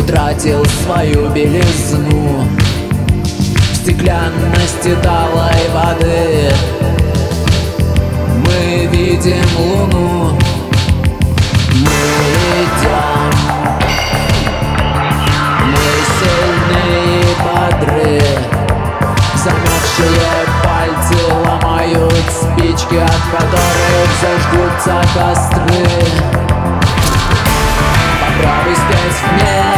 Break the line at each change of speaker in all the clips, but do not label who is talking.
Утратил свою белизну. В стеклянности талой воды. Мы видим луну. Мы идем Мы сильные бодры. Замерзшие пальцы ломают спички От которых зажгутся костры. Попробуй спеть вместе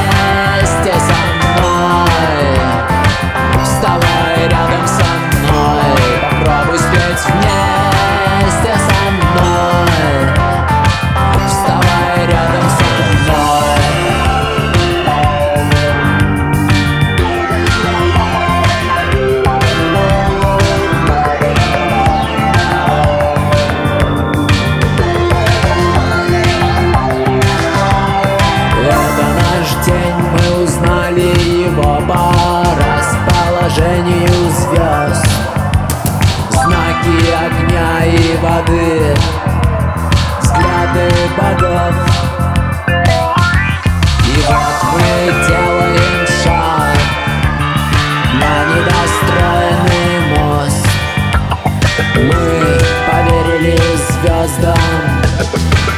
звездам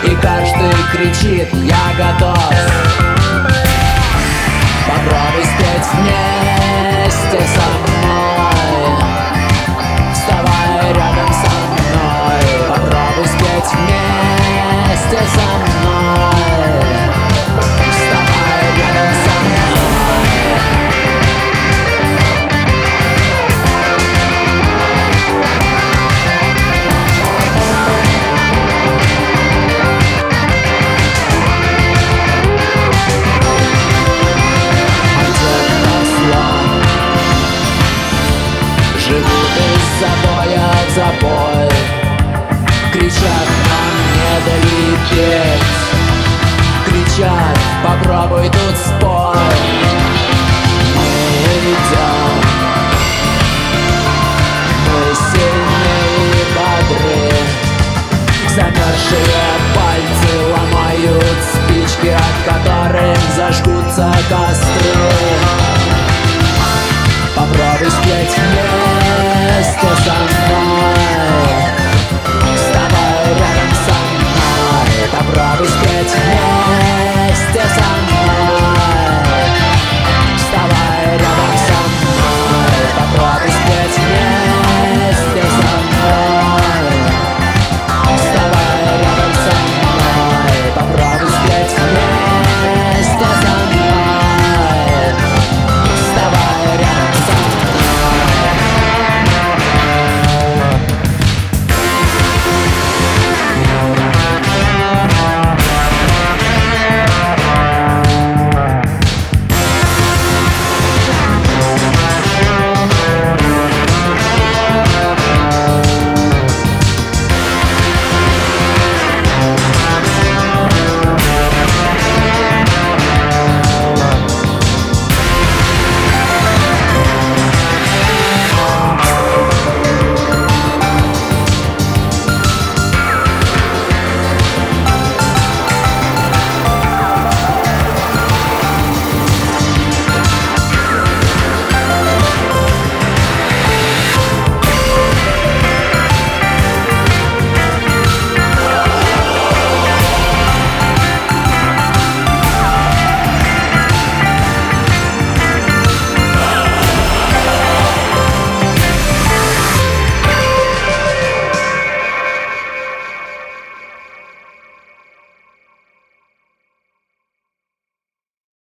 и каждый кричит «Я готов!» Попробуй тут спой Мы идем Мы сильные и бодры. Замерзшие пальцы ломают спички От которых зажгутся костры